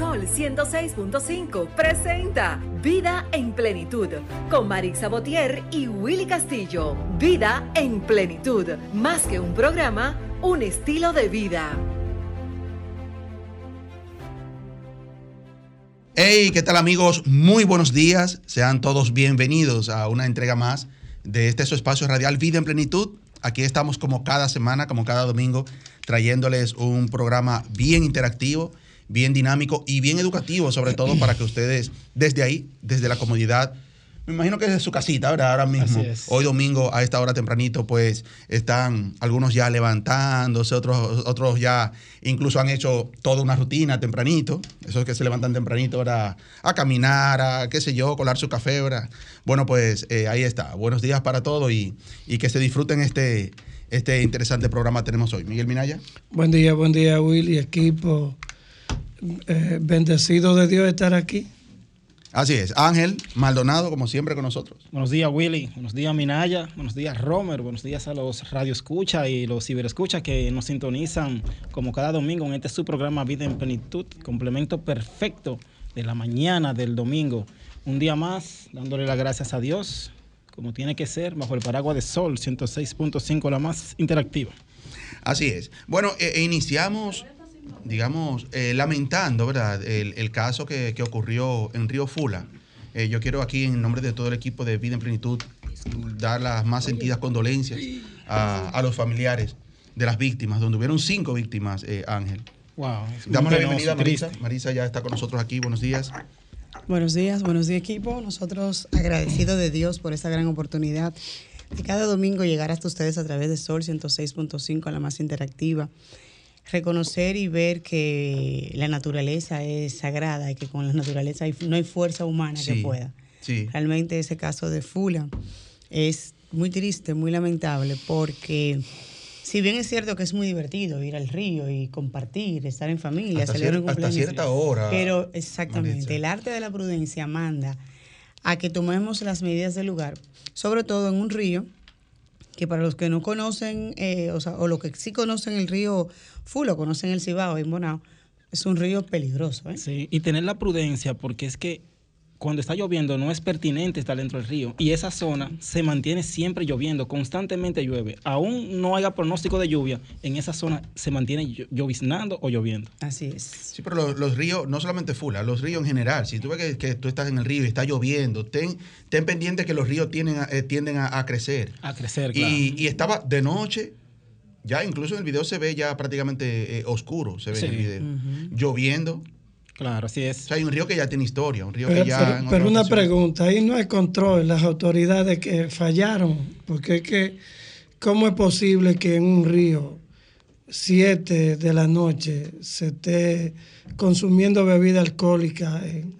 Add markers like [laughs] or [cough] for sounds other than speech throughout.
Sol 106.5 presenta Vida en Plenitud con Marix Sabotier y Willy Castillo. Vida en Plenitud, más que un programa, un estilo de vida. Hey, ¿qué tal amigos? Muy buenos días. Sean todos bienvenidos a una entrega más de este su espacio radial Vida en Plenitud. Aquí estamos como cada semana, como cada domingo, trayéndoles un programa bien interactivo, bien dinámico y bien educativo, sobre todo para que ustedes desde ahí, desde la comodidad, me imagino que es su casita, ¿verdad? Ahora mismo, hoy domingo a esta hora tempranito, pues están algunos ya levantándose, otros, otros ya incluso han hecho toda una rutina tempranito, esos que se levantan tempranito ahora a caminar, a qué sé yo, colar su café, ¿verdad? Bueno, pues eh, ahí está. Buenos días para todos y, y que se disfruten este, este interesante programa que tenemos hoy. Miguel Minaya. Buen día, buen día, Will y equipo. Eh, bendecido de Dios estar aquí. Así es. Ángel Maldonado, como siempre, con nosotros. Buenos días, Willy. Buenos días, Minaya. Buenos días, Romer. Buenos días a los Radio Escucha y los Ciberescucha que nos sintonizan como cada domingo en este su programa Vida en Plenitud, complemento perfecto de la mañana del domingo. Un día más, dándole las gracias a Dios, como tiene que ser, bajo el paraguas de Sol 106.5, la más interactiva. Así es. Bueno, eh, iniciamos digamos, eh, lamentando, ¿verdad?, el, caso que, ocurrió en Río Fula. Eh, yo quiero aquí, en nombre de todo el equipo de Vida en Plenitud, dar las más sentidas condolencias a, los familiares de las víctimas, donde hubieron cinco víctimas, eh, Ángel. Wow. Damos la bienvenida a Marisa. Marisa ya está con nosotros aquí. Buenos días. Buenos días, buenos días equipo. Nosotros agradecidos de Dios por esta gran oportunidad de cada domingo llegar hasta ustedes a través de Sol 106.5, la más interactiva reconocer y ver que la naturaleza es sagrada y que con la naturaleza no hay fuerza humana que pueda. Realmente ese caso de Fula es muy triste, muy lamentable, porque si bien es cierto que es muy divertido ir al río y compartir, estar en familia, hasta, hasta cierta hora. Pero exactamente, el arte de la prudencia manda a que tomemos las medidas del lugar, sobre todo en un río que para los que no conocen, eh, o, sea, o los que sí conocen el río Fulo, conocen el Cibao, en Bonao, es un río peligroso. ¿eh? Sí, y tener la prudencia, porque es que cuando está lloviendo no es pertinente estar dentro del río y esa zona se mantiene siempre lloviendo, constantemente llueve. Aún no haya pronóstico de lluvia, en esa zona se mantiene lloviznando o lloviendo. Así es. Sí, pero los, ríos, no solamente Fula, los ríos en general, si tú ves que, tú estás en el río y está lloviendo, ten, ten pendiente que los ríos tienden a, eh, tienden a, crecer. A crecer, claro. Y, estaba de noche, ya incluso en el video se ve ya prácticamente eh, oscuro, se ve en el video, lloviendo. Claro, así es. O sea, hay un río que ya tiene historia, un río que ya... Pero, una pregunta, ahí no hay control, las autoridades que fallaron, porque es que, ¿cómo es posible que en un río, 7 de la noche, se esté consumiendo bebida alcohólica en,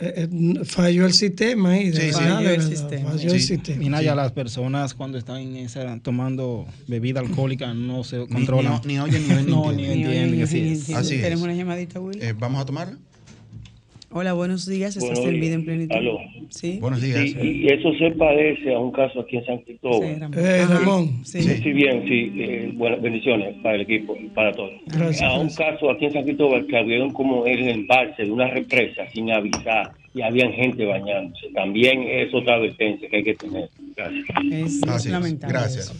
eh, eh, falló el sistema ahí. Sí, falló, el, sistema. falló el sistema. Mira, ya las personas cuando están tomando bebida alcohólica no se controlan. Ni, oyen ni [laughs] ven no, ni entienden. Así es. Tenemos una llamadita, Will. Eh, ¿Vamos a tomarla? Hola, buenos días. Estás en vida en plenitud. Aló. Sí. Buenos días. y eso se parece a un caso aquí en San Cristóbal. Eh, Ramón. Sí. sí, bien, sí. Eh, buenas bendiciones para el equipo y para todos. Gracias. A un caso aquí en San Cristóbal que abrieron como el embalse de una represa sin avisar y habían gente bañándose. También es otra advertencia que hay que tener. Gracias. Es, Así lamentable. Gracias.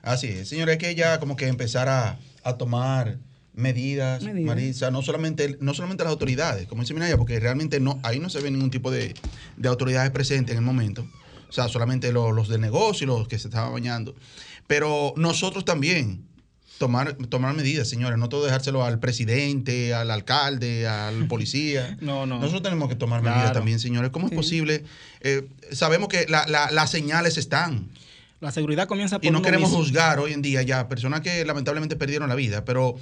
Así es. Señores, hay que ya como que empezar a, a tomar medidas, Marisa, no solamente, no solamente las autoridades, como dice Minaya, porque realmente no, ahí no se ve ningún tipo de, autoridades presentes en el momento. O sea, solamente los, los de negocio y los que se estaban bañando. Pero nosotros también, tomar, tomar medidas, señores, no todo dejárselo al presidente, al alcalde, al [laughs] policía. no, no. Nosotros tenemos que tomar medidas también, señores. ¿Cómo es posible? Eh, sabemos que las señales están. La seguridad comienza por Y no queremos juzgar hoy en día ya personas que lamentablemente perdieron la vida, pero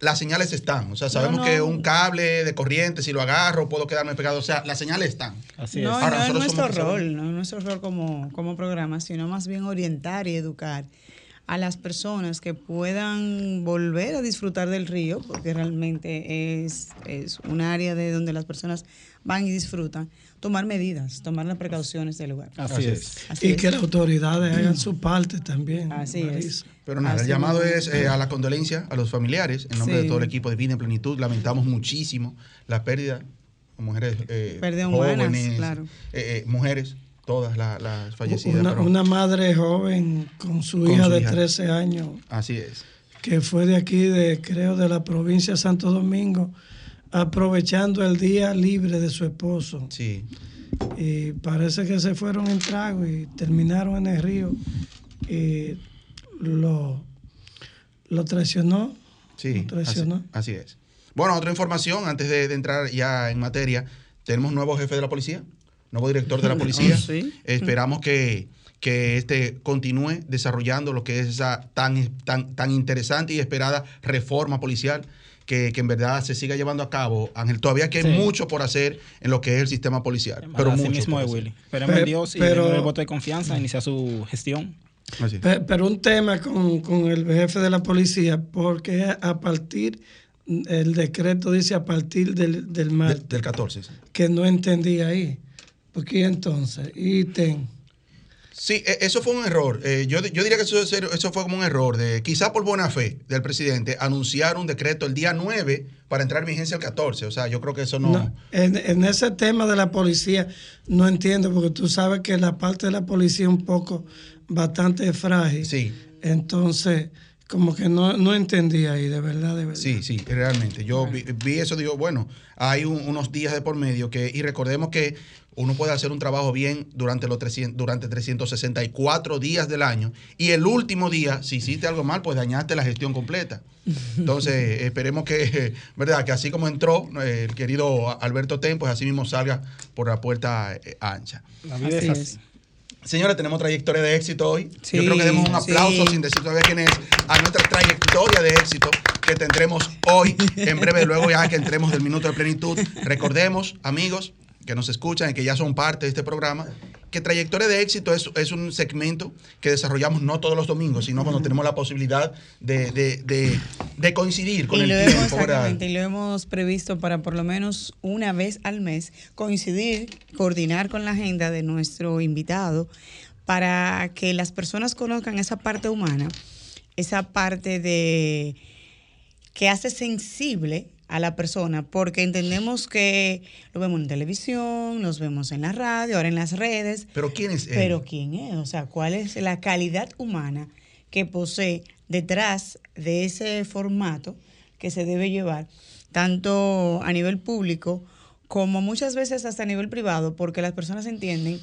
las señales están. O sea, sabemos que un cable de corriente, si lo agarro, puedo quedarme pegado. O sea, las señales están. Así es. No, no es nuestro rol, no es nuestro rol como, como programa, sino más bien orientar y educar a las personas que puedan volver a disfrutar del río, porque realmente es, es un área de donde las personas van y disfrutan, tomar medidas, tomar las precauciones del lugar. Así, es. Así y es. que las autoridades hagan su parte también. Así es. Pero nada, el llamado es eh, a la condolencia a los familiares, en nombre Sí. de todo el equipo de Vida en Plenitud. Lamentamos muchísimo la pérdida de mujeres eh, Pérdida humanas, jóvenes, claro. eh, mujeres, todas la- las fallecidas. Una, una madre joven con su Con hija su de hija. 13 años, Así es. que fue de aquí, de creo, de la provincia de Santo Domingo, aprovechando el día libre de su esposo. Sí. Y parece que se fueron en trago y terminaron en el río. Y lo, lo traicionó. Sí, Lo traicionó. así es. Bueno, otra información, antes de, de entrar ya en materia, tenemos nuevo jefe de la policía, nuevo director de la [laughs] policía. Oh, sí. Esperamos que, que este continúe desarrollando lo que es esa tan, tan, tan interesante y esperada reforma policial. Que, que en verdad se siga llevando a cabo, Ángel. Todavía que hay Sí. mucho por hacer en lo que es el sistema policial. Pero mucho mismo hacer. Willy. Esperemos Pe- en Dios y pero- el voto de confianza, iniciar su gestión. Así. Pero un tema con, con el jefe de la policía, porque a partir, el decreto dice a partir del, del De- martes, del 14. sí. que no entendí ahí. Porque entonces, ítem. Sí, e- eso fue un error. Eh, yo, yo diría que eso, eso fue como un error. de Quizá por buena fe del presidente, anunciar un decreto el día 9 para entrar en vigencia el 14. O sea, yo creo que eso no. No, en, en ese tema de la policía no entiendo, porque tú sabes que la parte de la policía es un poco bastante frágil. Sí, Entonces, como que no, no entendí ahí, de verdad, de verdad. sí, sí, realmente. Yo vi, vi eso, digo, bueno, hay un- unos días de por medio que, y recordemos que uno puede hacer un trabajo bien durante los 300, durante 364 días del año y el último día, si hiciste algo mal, pues dañaste la gestión completa. Entonces, [laughs] esperemos que, [laughs] ¿verdad? Que así como entró eh, el querido Alberto Ten, pues así mismo salga por la puerta eh, ancha. La vida Así es así. es. Señores, tenemos trayectoria de éxito hoy. Sí, Yo creo que demos un aplauso sí. sin decir todavía quién es a nuestra trayectoria de éxito que tendremos hoy en breve, luego ya que entremos del minuto de plenitud. [laughs] Recordemos, amigos que nos escuchan y que ya son parte de este programa, que trayectoria de éxito es, es un segmento que desarrollamos no todos los domingos, sino cuando tenemos la posibilidad de, de- de- de coincidir con y el lo tiempo. exactamente, y lo hemos previsto para por lo menos una vez al mes coincidir, coordinar con la agenda de nuestro invitado para que las personas conozcan esa parte humana, esa parte de que hace sensible a la persona, porque entendemos que lo vemos en televisión, los vemos en la radio, ahora en las redes, Pero ¿quién es él? pero ¿quién es? O sea, ¿cuál es la calidad humana que posee detrás de ese formato que se debe llevar, tanto a nivel público como muchas veces hasta a nivel privado, porque las personas entienden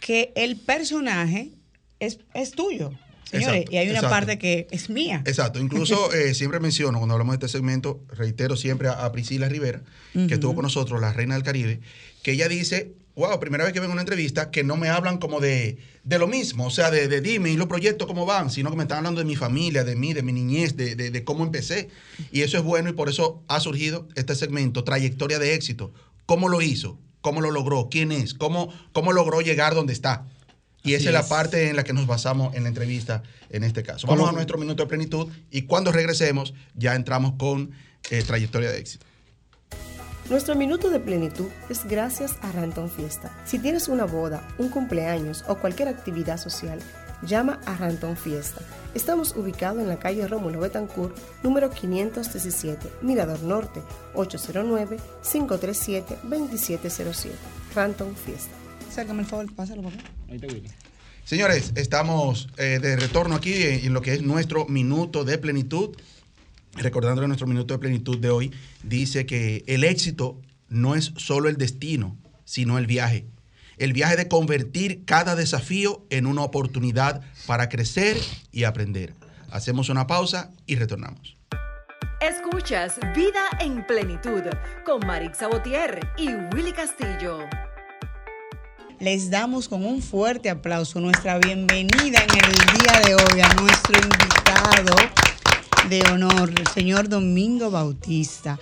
que el personaje es, es tuyo, señores, Exacto, y hay una exacto. parte que es mía. Exacto, incluso [laughs] eh, siempre menciono, cuando hablamos de este segmento, reitero siempre a, a Priscila Rivera, que estuvo con nosotros, la reina del Caribe, que ella dice, wow, primera vez que vengo a una entrevista, que no me hablan como de, de lo mismo, o sea, de, de dime y los proyectos cómo van, sino que me están hablando de mi familia, de mí, de mi niñez, de, de- de cómo empecé. Y eso es bueno y por eso ha surgido este segmento, trayectoria de éxito. ¿Cómo lo hizo? ¿Cómo lo logró? ¿Quién es? ¿Cómo, cómo logró llegar donde está? Y esa es la parte en la que nos basamos en la entrevista en este caso. Vamos a nuestro minuto de plenitud y cuando regresemos ya entramos con eh, trayectoria de éxito. Nuestro minuto de plenitud es gracias a Ranton Fiesta. Si tienes una boda, un cumpleaños o cualquier actividad social, llama a Ranton Fiesta. Estamos ubicados en la calle Rómulo Betancourt, número 517, Mirador Norte, 809-537-2707. Ranton Fiesta. Sácame el favor, pásalo, papá. Ahí te Willy. Señores, estamos eh, de retorno aquí en, en lo que es nuestro minuto de plenitud. Recordando que nuestro minuto de plenitud de hoy dice que el éxito no es solo el destino, sino el viaje. El viaje de convertir cada desafío en una oportunidad para crecer y aprender. Hacemos una pausa y retornamos. Escuchas Vida en Plenitud con Marix Sabotier y Willy Castillo. Les damos con un fuerte aplauso nuestra bienvenida en el día de hoy a nuestro invitado de honor, el señor Domingo Bautista,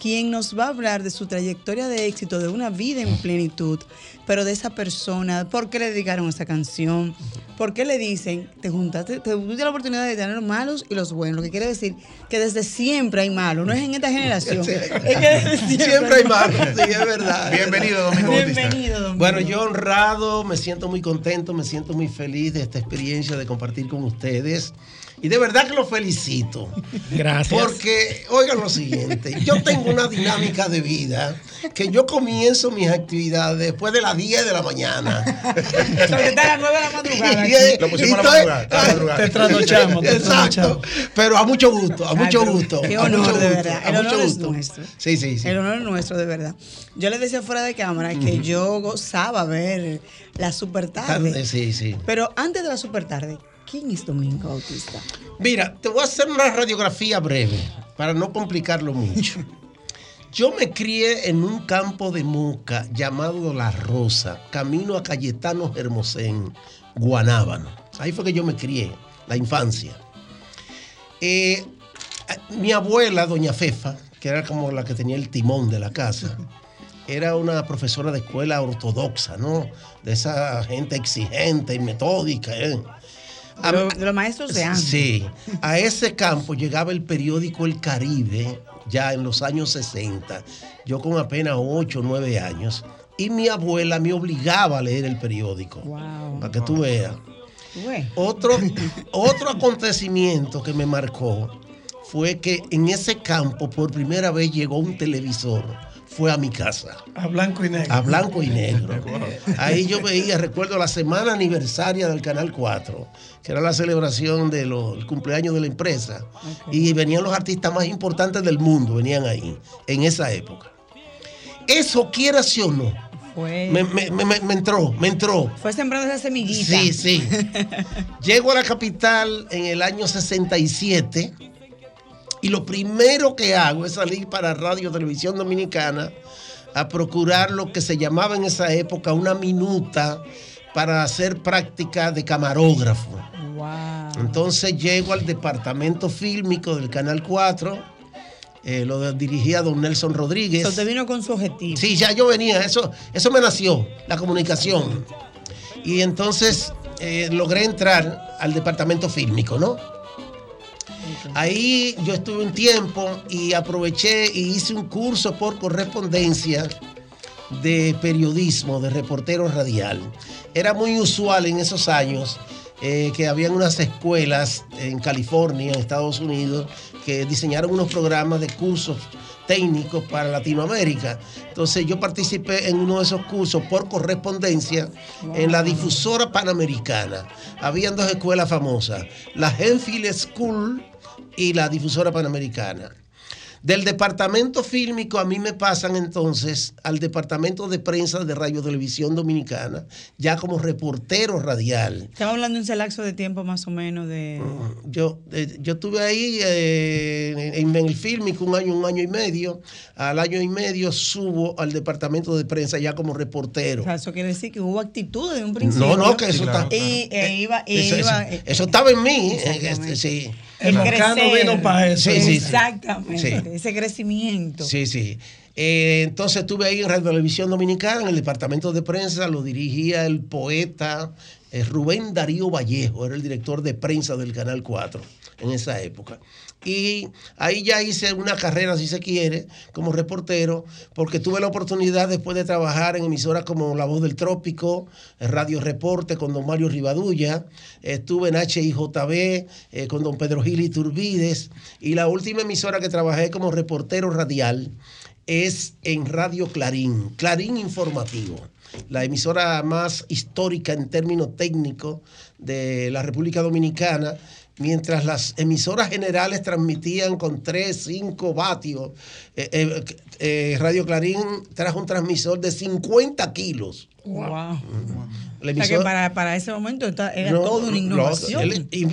quien nos va a hablar de su trayectoria de éxito, de una vida en plenitud, pero de esa persona, por qué le dedicaron esa canción, por qué le dicen, te juntaste, te tuviste la oportunidad de tener los malos y los buenos, lo que quiere decir que desde siempre hay malos, no es en esta generación, Sí. es que desde [laughs] siempre, Siempre hay malos, sí, es verdad. Bienvenido, Domingo. Bienvenido, don Bueno, Domingo. yo honrado, me siento muy contento, me siento muy feliz de esta experiencia de compartir con ustedes. Y de verdad que los felicito. Gracias. Porque, oigan lo siguiente, yo tengo una dinámica de vida que yo comienzo mis actividades después de las 10 de la mañana. [laughs] Sobre a las 9 de la madrugada. Y, eh, Lo pusimos a la madrugada, a la madrugada. Te trasnochamos, te Exacto. trasnochamos. Pero a mucho gusto, a mucho gusto. Qué a honor, mucho de gusto, verdad. El honor es nuestro. Sí, sí, sí. El honor es nuestro, de verdad. Yo les decía fuera de cámara que yo gozaba ver la super tarde. Sí, sí. Pero antes de la super tarde, ¿quién es Domingo Bautista? Mira, te voy a hacer una radiografía breve para no complicarlo mucho. [laughs] Yo me crié en un campo de Moca llamado La Rosa, camino a Cayetano Hermosén, Guanábano. Ahí fue que yo me crié, la infancia. Eh, mi abuela, doña Fefa, que era como la que tenía el timón de la casa, [laughs] era una profesora de escuela ortodoxa, ¿no? De esa gente exigente y metódica. ¿eh? Lo- de los maestros de antes. Sí, a ese campo llegaba el periódico El Caribe ya en los años 60, yo con apenas 8 o 9 años, y mi abuela me obligaba a leer el periódico, Wow. para que tú veas. Otro, otro acontecimiento que me marcó fue que en ese campo por primera vez llegó un televisor, fue a mi casa A blanco y negro. a blanco y negro. Ahí yo veía, recuerdo la semana aniversaria del Canal 4, que era la celebración del cumpleaños de la empresa. Y venían los artistas más importantes del mundo, venían ahí, en esa época. Eso, quiera sí o no, Fue, me, me- me- me entró, me entró. fue sembrando esa semillita. Sí, sí. [laughs] Llego a la capital en el año 67 y lo primero que hago es salir para Radio Televisión Dominicana a procurar lo que se llamaba en esa época una minuta para hacer práctica de camarógrafo. Wow. Entonces llego al departamento fílmico del Canal 4, eh, lo dirigía don Nelson Rodríguez. So, usted vino con su objetivo. Sí, ya yo venía, eso, eso me nació, la comunicación. Y entonces eh, logré entrar al departamento fílmico, ¿no? Ahí yo estuve un tiempo y aproveché y hice un curso por correspondencia de periodismo, de reportero radial. Era muy usual en esos años eh, que habían unas escuelas en California, en Estados Unidos, que diseñaron unos programas de cursos técnicos para Latinoamérica. Entonces yo participé en uno de esos cursos por correspondencia en la difusora panamericana. Habían dos escuelas famosas, la Enfield School y la difusora panamericana. Del departamento fílmico a mí me pasan entonces al departamento de prensa de Radio Televisión Dominicana, ya como reportero radial. Estamos hablando de un lapso de tiempo más o menos de... Yo, eh, yo estuve ahí eh, en, en el fílmico un año, un año y medio. Al año y medio subo al departamento de prensa ya como reportero. O sea, eso quiere decir que hubo actitud de un principio. No, no, que eso claro. está. Y e iba, y eso, iba, eso- eso estaba en mí. eh, este, sí. El Mocano crecer. vino para eso. Sí, sí, sí. Exactamente, Sí. ese crecimiento. Sí, sí. Eh, entonces estuve ahí en Radio Televisión Dominicana, en el departamento de prensa, lo dirigía el poeta eh, Rubén Darío Vallejo, era el director de prensa del Canal 4 en esa época. Y ahí ya hice una carrera, si se quiere, como reportero, porque tuve la oportunidad después de trabajar en emisoras como La Voz del Trópico, Radio Reporte con don Mario Rivadulla, estuve en HIJB eh, con don Pedro Gil Iturbides, y la última emisora que trabajé como reportero radial es en Radio Clarín, Clarín Informativo, la emisora más histórica en términos técnicos de la República Dominicana, mientras las emisoras generales transmitían con 3, 5 vatios, eh, eh, eh, Radio Clarín trajo un transmisor de 50 kilos. Wow. La O sea que emisora- para, para ese momento era no, toda una no, innovación. el- y,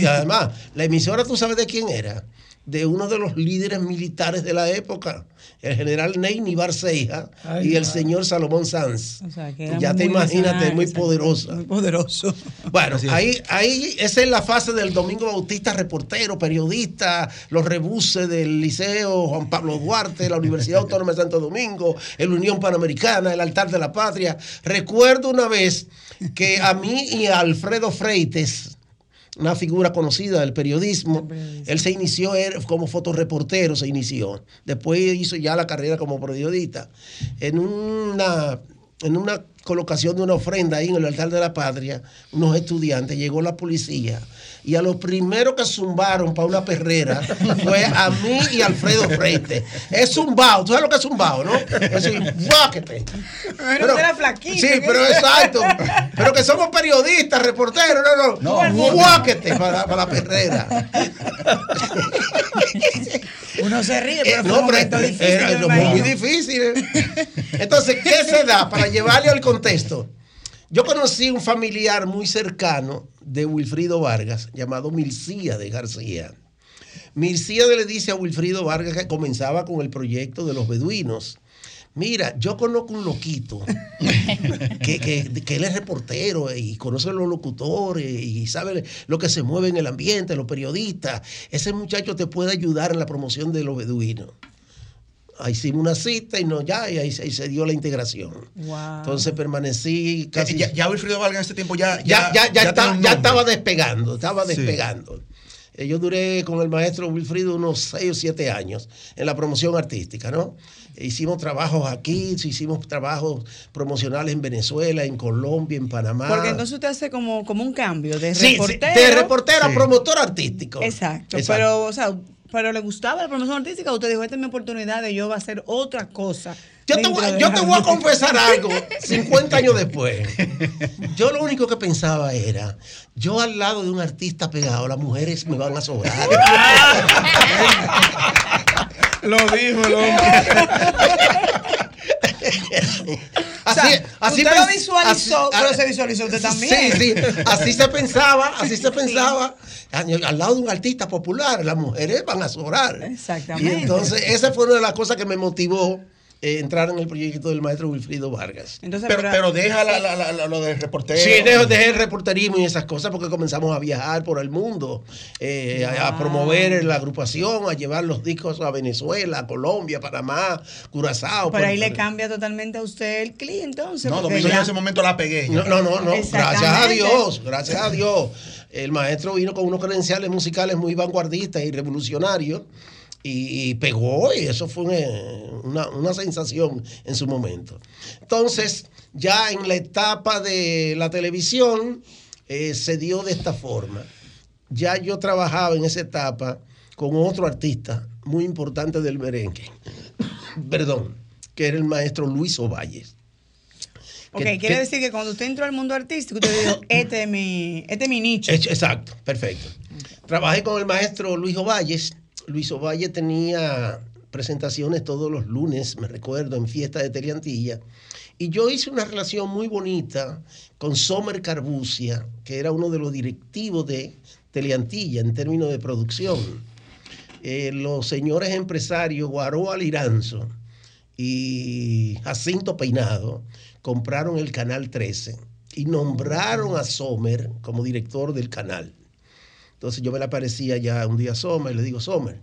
y además, la emisora, ¿tú sabes de quién era? De uno de los líderes militares de la época, el general Neyni Barceja Ay, y el señor Salomón Sanz. O sea, que Ya te imagínate, muy poderosa. Muy poderoso. Bueno, ahí, ahí esa es la fase del Domingo Bautista, reportero, periodista, los rebuses del Liceo Juan Pablo Duarte, la Universidad Autónoma de Santo Domingo, el Unión Panamericana, el Altar de la Patria. Recuerdo una vez que a mí y a Alfredo Freites, una figura conocida del periodismo, él se inició él como fotoreportero, se inició. Después hizo ya la carrera como periodista. En una, en una colocación de una ofrenda ahí en el altar de la patria, unos estudiantes, llegó la policía y a los primeros que zumbaron para una perrera fue a mí y Alfredo Freites. Es zumbao, ¿tú sabes lo que es zumbao, no? Es decir, ¡guáquete! Pero era flaquito. Sí, pero exacto. Pero que somos periodistas, reporteros, no, no. No. Guáquete para, para la perrera. Uno se ríe, Eh, pero fue no, un pero momento difícil. muy difícil. ¿eh? Entonces, ¿qué se da para llevarle al contexto? Yo conocí un familiar muy cercano de Wilfrido Vargas, llamado Milcía de García. Milcía le dice a Wilfrido Vargas que comenzaba con el proyecto de los beduinos. Mira, yo conozco un loquito [laughs] que, que- que él es reportero y conoce a los locutores y sabe lo que se mueve en el ambiente, los periodistas. Ese muchacho te puede ayudar en la promoción de los beduinos. Hicimos una cita y no, ya, y ahí, se- ahí se dio la integración. Wow. Entonces permanecí casi. Ya, ya Wilfrido Vargas en este tiempo ya. ya, ya, estaba despegando, estaba despegando. Eh, Yo duré con el maestro Wilfrido unos 6 o 7 años en la promoción artística, ¿no? E Hicimos trabajos aquí, hicimos trabajos promocionales en Venezuela, en Colombia, en Panamá. Porque entonces usted hace como, como un cambio de Sí, sí, reportero. de reportero a Sí. promotor artístico. Exacto, Exacto. Pero, o sea, pero le gustaba la promoción artística. Usted dijo, esta es mi oportunidad de yo hacer otra cosa. Yo te, voy, yo te voy a confesar [laughs] algo, 50 años después. Yo lo único que pensaba era, yo al lado de un artista pegado, las mujeres me van a sobrar. [laughs] Lo dijo el hombre. [laughs] O sea, usted lo visualizó, así- pero ah, se visualizó usted también. Sí, sí, así se pensaba, así se pensaba. Al al lado de un artista popular, las mujeres van a sobrar. Exactamente. Y entonces, esa fue una de las cosas que me motivó eh, entrar en el proyecto del maestro Wilfrido Vargas. Entonces, Pero, pero deja la- la- la- la- lo del reportero. Sí, dejé el reporterismo y esas cosas porque comenzamos a viajar por el mundo, eh, a, promover la agrupación, a llevar los discos a Venezuela, a Colombia, Panamá, Curazao. Por ahí le cambia totalmente a usted el clic, entonces. No, Domingo ya ya- en ese momento la pegué. No, no, no. Gracias a Dios, gracias a Dios. El maestro vino con unos credenciales musicales muy vanguardistas y revolucionarios y, y pegó y eso fue una, una- una sensación en su momento. Entonces, ya en la etapa de la televisión eh, se dio de esta forma. Ya yo trabajaba en esa etapa con otro artista muy importante del merengue, [laughs] perdón, que era el maestro Luis Ovalles. Ok, que- quiere que- decir que cuando usted entró al mundo artístico, usted dijo, [coughs] este es mi, este es mi nicho. Exacto, perfecto. Trabajé con el maestro Luis Ovalles. Luis Ovalle tenía presentaciones todos los lunes, me recuerdo, en fiesta de Teleantilla. Y yo hice una relación muy bonita con Somer Carbucia, que era uno de los directivos de Teleantilla en términos de producción. Eh, los señores empresarios Guaró Aliranzo y Jacinto Peinado compraron el Canal 13 y nombraron a Sommer como director del canal. Entonces yo me le aparecía ya un día a Sommer y le digo, Sommer,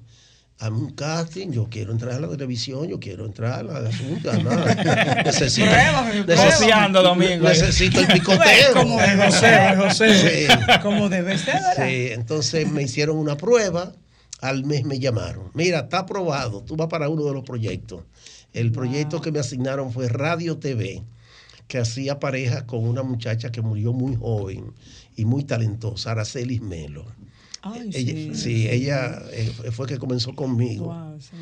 hazme un casting, yo quiero entrar a la televisión, yo quiero entrar a la asunto, [laughs] nada. Necesito, Pruébame, necesito, Domingo. necesito el picoteo. como de José, José. Sí. Como debe ser, ¿verdad? Sí, entonces me hicieron una prueba, al mes me llamaron. Mira, está aprobado, tú vas para uno de los proyectos. El proyecto que me asignaron fue Radio TV, que hacía pareja con una muchacha que murió muy joven y muy talentosa, Aracelis Melo. Ay, Ella- sí. sí, ella eh, fue que comenzó conmigo. Wow, sí.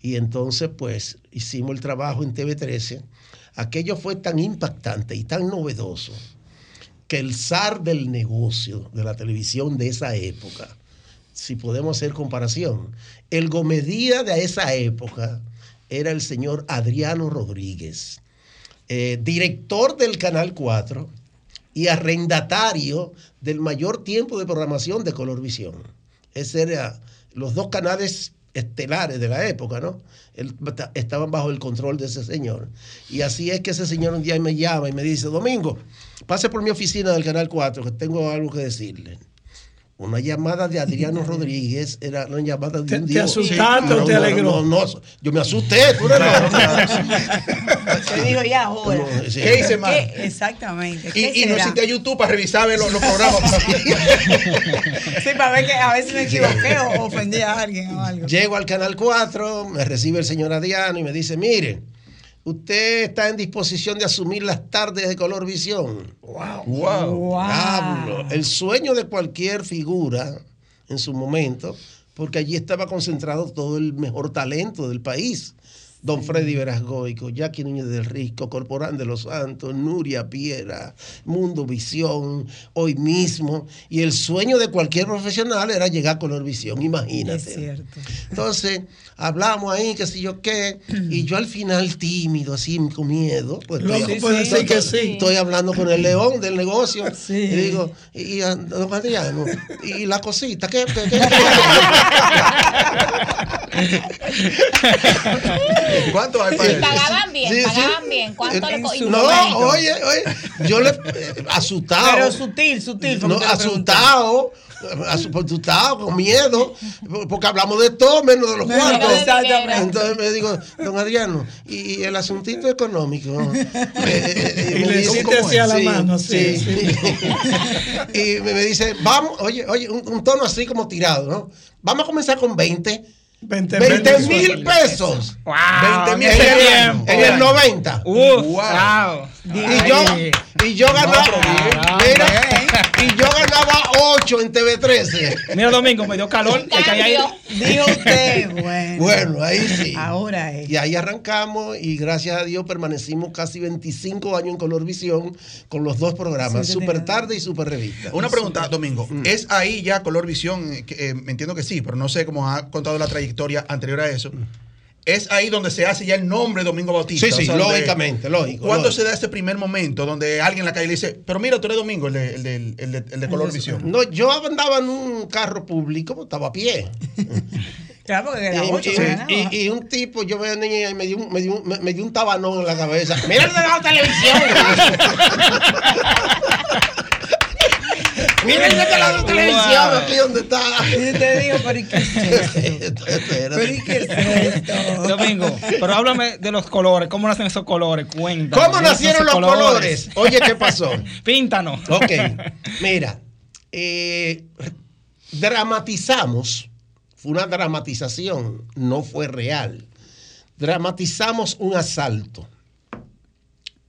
Y entonces, pues, hicimos el trabajo en TV13. Aquello fue tan impactante y tan novedoso que el zar del negocio de la televisión de esa época, si podemos hacer comparación, el gomedía de esa época era el señor Adriano Rodríguez, eh, director del Canal 4 y arrendatario del mayor tiempo de programación de Colorvisión. Ese era los dos canales estelares de la época, ¿no? Estaban bajo el control de ese señor. Y así es que ese señor un día me llama y me dice, Domingo, pase por mi oficina del Canal 4, que tengo algo que decirle. Una llamada de Adriano [laughs] Rodríguez era una llamada de ¿Te- un te día. asustaste o te alegró? No, no, yo me asusté, tú eres. Se [laughs] dijo ya ahora. No, sí. ¿Qué hice? ¿Qué? Exactamente. ¿Qué Y, y no existe YouTube para revisar ver los, los programas. [laughs] Sí, para ver que a veces me equivoqué o ofendí a alguien o algo. Llego al Canal 4, me recibe el señor Adriano y me dice, mire, usted está en disposición de asumir las tardes de Color Visión. Wow. Wow. Hablo. El sueño de cualquier figura en su momento, porque allí estaba concentrado todo el mejor talento del país. Don Freddy Verasgoico, Jackie Núñez del Risco, Corporán de los Santos, Nuria Piera, Mundo Visión, hoy mismo. Y el sueño de cualquier profesional era llegar a Color Visión, imagínate. Es cierto. Entonces, hablamos ahí, qué sé yo qué, y yo al final tímido, así con miedo. Pues, Loco estoy- puede decir que sí. Estoy hablando con el león del negocio. Sí. Y digo, y, y, ah, don Adriano, y la cosita, ¿qué? qué, qué- [laughs] [laughs] ¿Cuánto hay para Y eso? pagaban bien, Sí, sí. pagaban bien. ¿Cuánto le En y- No, momento. oye, oye, yo le eh, asustado. Pero sutil, sutil. No, lo asustado, asu- asustado, con miedo, porque hablamos de todo menos de los cuartos. Entonces me digo, don Adriano, y el asuntito económico. [laughs] Eh, Y me le dice, hiciste ¿cómo así a la Sí, mano, sí, sí. [laughs] y me, me dice, vamos, oye, oye, un, un tono así como tirado, ¿no? Vamos a comenzar con 20. 20 20 mil pesos. Wow, 20 mil en en el 90. Uf, Wow. wow. Y yo, y yo ganaba, mira, y yo ganaba 8 en TV13. Mira, Domingo, me dio calor. Dijo usted, bueno. Bueno, ahí sí. Ahora es. Y ahí arrancamos y gracias a Dios permanecimos casi 25 años en Color Visión con los dos programas, Super Tarde y Super Revista. Una pregunta, Domingo. ¿Es ahí ya Color Visión? eh, eh, entiendo que sí, pero no sé cómo ha contado la trayectoria anterior a eso. ¿Es ahí donde se hace ya el nombre Domingo Bautista? Sí, sí, lógicamente, lógico. ¿Cuándo lógico. se da ese primer momento donde alguien en la calle le dice, pero mira, tú eres Domingo, el de, el de- el de- el de Color Visión? No, yo andaba en un carro público, estaba a pie. [laughs] Claro, porque era Y, ocho, y- se ganaba. y- y un tipo, yo veo a niña y me dio, un, me, dio un, me- me dio un tabanón en la cabeza. ¡Mira el de la televisión! [laughs] ¡Mira de la televisión! Aquí donde está. Y te digo, pero ¿y qué es [laughs] esto? Espérate. ¿Pero y qué es esto? Domingo, pero háblame de los colores. ¿Cómo nacen esos colores? Cuéntame. ¿Cómo nacieron los colores? Oye, ¿qué pasó? [laughs] Píntanos. Ok, [laughs] mira, eh, dramatizamos, fue una dramatización, no fue real. Dramatizamos un asalto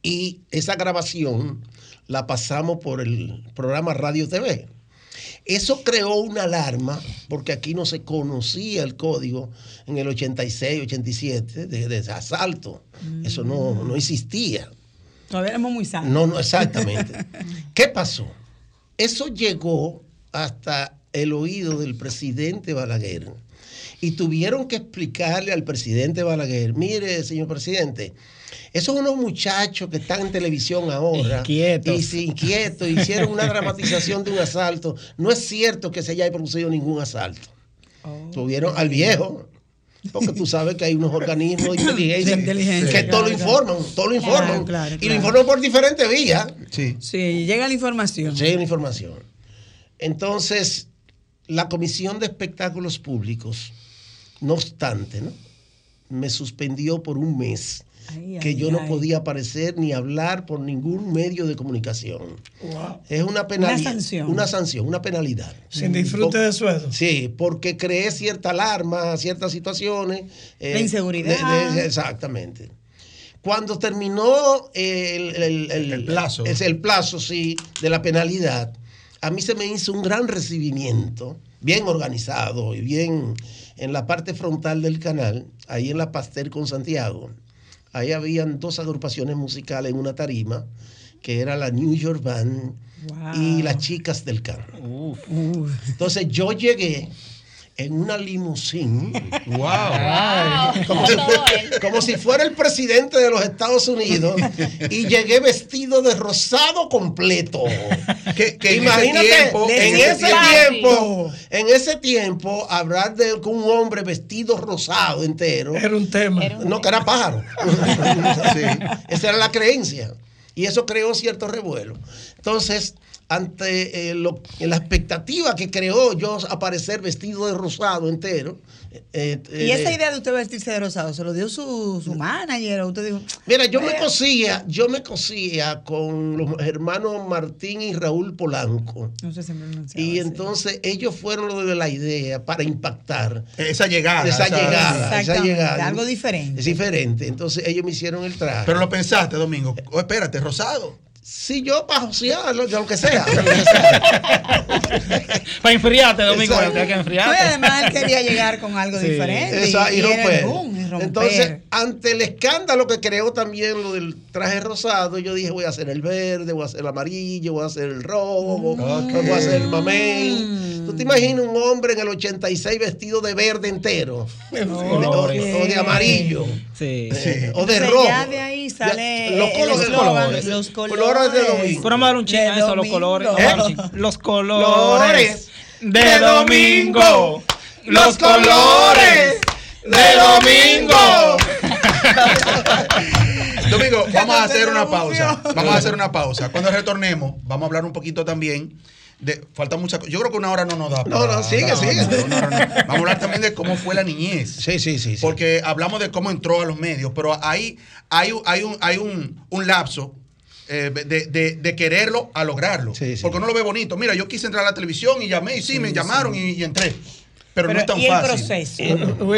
y esa grabación la pasamos por el programa Radio TV. Eso creó una alarma, porque aquí no se conocía el código en el 86, 87 de, de asalto. Eso no, no existía. Todavía éramos muy sanos. No, no, exactamente. [laughs] ¿Qué pasó? Eso llegó hasta el oído del presidente Balaguer. Y tuvieron que explicarle al presidente Balaguer, mire, señor presidente, esos son unos muchachos que están en televisión ahora. Inquietos. Y inquietos, hicieron una dramatización de un asalto. No es cierto que se haya producido ningún asalto. Oh. Tuvieron al viejo, porque tú sabes que hay unos organismos [coughs] de inteligencia, De inteligencia, que todo lo claro, informan, todo lo informan. Claro, claro, Y lo informan por diferentes vías. Sí. Sí, llega la información. Sí, la información. Entonces, la Comisión de Espectáculos Públicos, no obstante, ¿no? me suspendió por un mes Ay, que ay, yo no podía aparecer ni hablar por ningún medio de comunicación. Wow. Es una penalidad. sanción. Una sanción, una penalidad. Sin disfrute de sueldo. Sí, porque creé cierta alarma, ciertas situaciones. eh, La inseguridad. de- de- exactamente. Cuando terminó el, el- el- El plazo. es el plazo, sí, de la penalidad, a mí se me hizo un gran recibimiento, bien organizado y bien en la parte frontal del canal, ahí en la Pastel con Santiago. Ahí habían dos agrupaciones musicales en una tarima, que era la New York Band Wow. y las chicas del. Uf. Entonces yo llegué en una limusín. [laughs] ¡Wow! Wow. Como si, fuera, él. como si fuera el presidente de los Estados Unidos y llegué vestido de rosado completo. Que, Imagínate, ese tiempo, en ese tiempo, en ese tiempo, hablar de un hombre vestido rosado entero. Era un tema. Era un- No, que era pájaro. [laughs] Sí. Esa era la creencia. Y eso creó cierto revuelo. Entonces, ante eh, lo- la expectativa que creó yo aparecer vestido de rosado entero. eh, Y eh, esa idea de usted vestirse de rosado, ¿se lo dio su, su manager? ¿O usted dijo, Mira, yo me cosía, yo me cosía con los hermanos Martín y Raúl Polanco. no sé, siempre pronunciaba Y así. entonces ellos fueron los de la idea para impactar. Esa llegada. Esa llegada, esa llegada. algo diferente. Es diferente. Entonces ellos me hicieron el traje. Pero lo pensaste, Domingo. Oh, espérate, rosado. Si yo para josearlo, de lo que sea. [laughs] Para enfriarte, Domingo, tienes que No, enfriarte. además él quería llegar con algo Sí. diferente. Esa, y, y era el boom, romper. Entonces, ante el escándalo que creó también lo del traje rosado, yo dije, voy a hacer el verde, voy a hacer el amarillo, voy a hacer el rojo, voy a hacer el mamey. ¿Tú te imaginas un hombre en el 86 vestido de verde entero? O de, o- o de amarillo. Sí. eh, o de Entonces, rojo. ya de ahí sale Ya, los el colores- eslogan, colores. los Colores colores, de domingo. Pero vamos a dar un ching De a eso, los colores. ¿Eh? Los colores de domingo. Los colores de domingo. [laughs] Domingo, vamos a no hacer una pausa. Vamos a hacer una pausa. Cuando retornemos, vamos a hablar un poquito también de. Falta mucha co- Yo creo que una hora no nos da. No, no, sigue, sigue. no. Vamos a hablar también de cómo fue la niñez. Sí, sí, sí. sí. Porque hablamos de cómo entró a los medios, pero ahí hay, un- hay, un, hay un, un lapso eh, de, de- de quererlo a lograrlo. Sí, sí. Porque uno lo ve bonito. Mira, yo quise entrar a la televisión y llamé y sí, me llamaron y, y entré. Pero, no es tan y el fácil. proceso. Y, no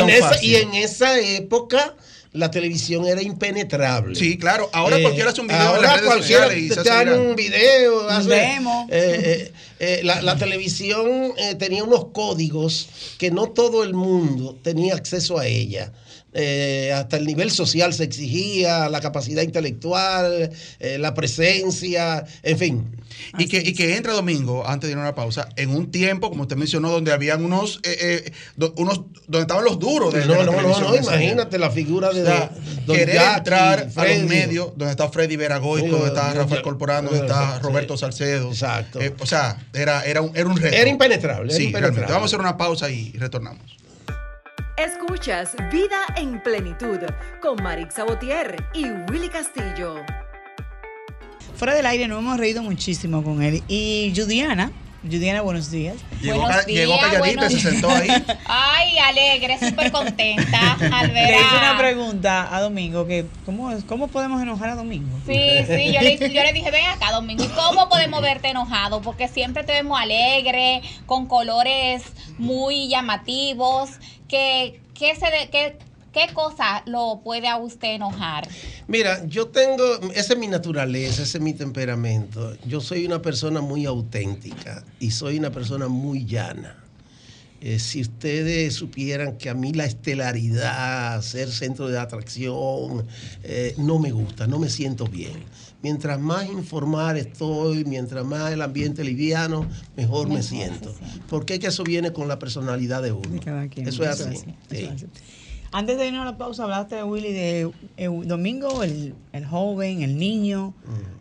en esa, fácil. y en esa época la televisión era impenetrable. Sí, claro. Ahora Eh, cualquiera hace un video ahora cualquiera te hace un video. hace- demo. eh, eh, eh, la, la televisión eh, tenía unos códigos que no todo el mundo tenía acceso a ella. Eh, hasta el nivel social se exigía, la capacidad intelectual, eh, la presencia, en fin. Y que, y que entra domingo, antes de ir a una pausa, en un tiempo, como usted mencionó, donde habían unos, eh, eh, do- unos donde estaban los duros de, de No, la no, no, no, imagínate la figura de O sea, querer Jackie, entrar a Freddy. los medios, donde está Freddy Veragoico, donde está Rafael. Corporán, donde está Sí. Roberto Salcedo. Exacto. Eh, o sea, era, era, un, era un reto. Era impenetrable. era Sí, impenetrable. realmente. Vamos a hacer una pausa y retornamos. Escuchas Vida en Plenitud con Marix Sabotier y Willy Castillo. Fuera del aire nos hemos reído muchísimo con él. Y Judiana, Judiana, buenos días. Llegó, Buenos ca- llegó días, calladita y se sentó ahí. [laughs] Ay, alegre, súper contenta [laughs] al ver Le hice una a- pregunta a Domingo, que ¿cómo, ¿cómo podemos enojar a Domingo? Sí, sí, yo le, yo le dije, ven acá, Domingo, ¿y cómo podemos verte enojado? Porque siempre te vemos alegre, con colores muy llamativos. ¿Qué, qué, se de- qué, qué cosa lo puede a usted enojar? Mira, yo tengo, esa es mi naturaleza, ese es mi temperamento. Yo soy una persona muy auténtica y soy una persona muy llana. Eh, si ustedes supieran que a mí la estelaridad, ser centro de atracción, eh, no me gusta, no me siento bien. Mientras más informal estoy, mientras más el ambiente liviano, mejor me siento. Porque es que eso viene con la personalidad de uno. De cada quien. Eso es así. eso sí. es así. Antes de irnos a la pausa, hablaste, Willy, de eh, Domingo, el, el joven, el niño,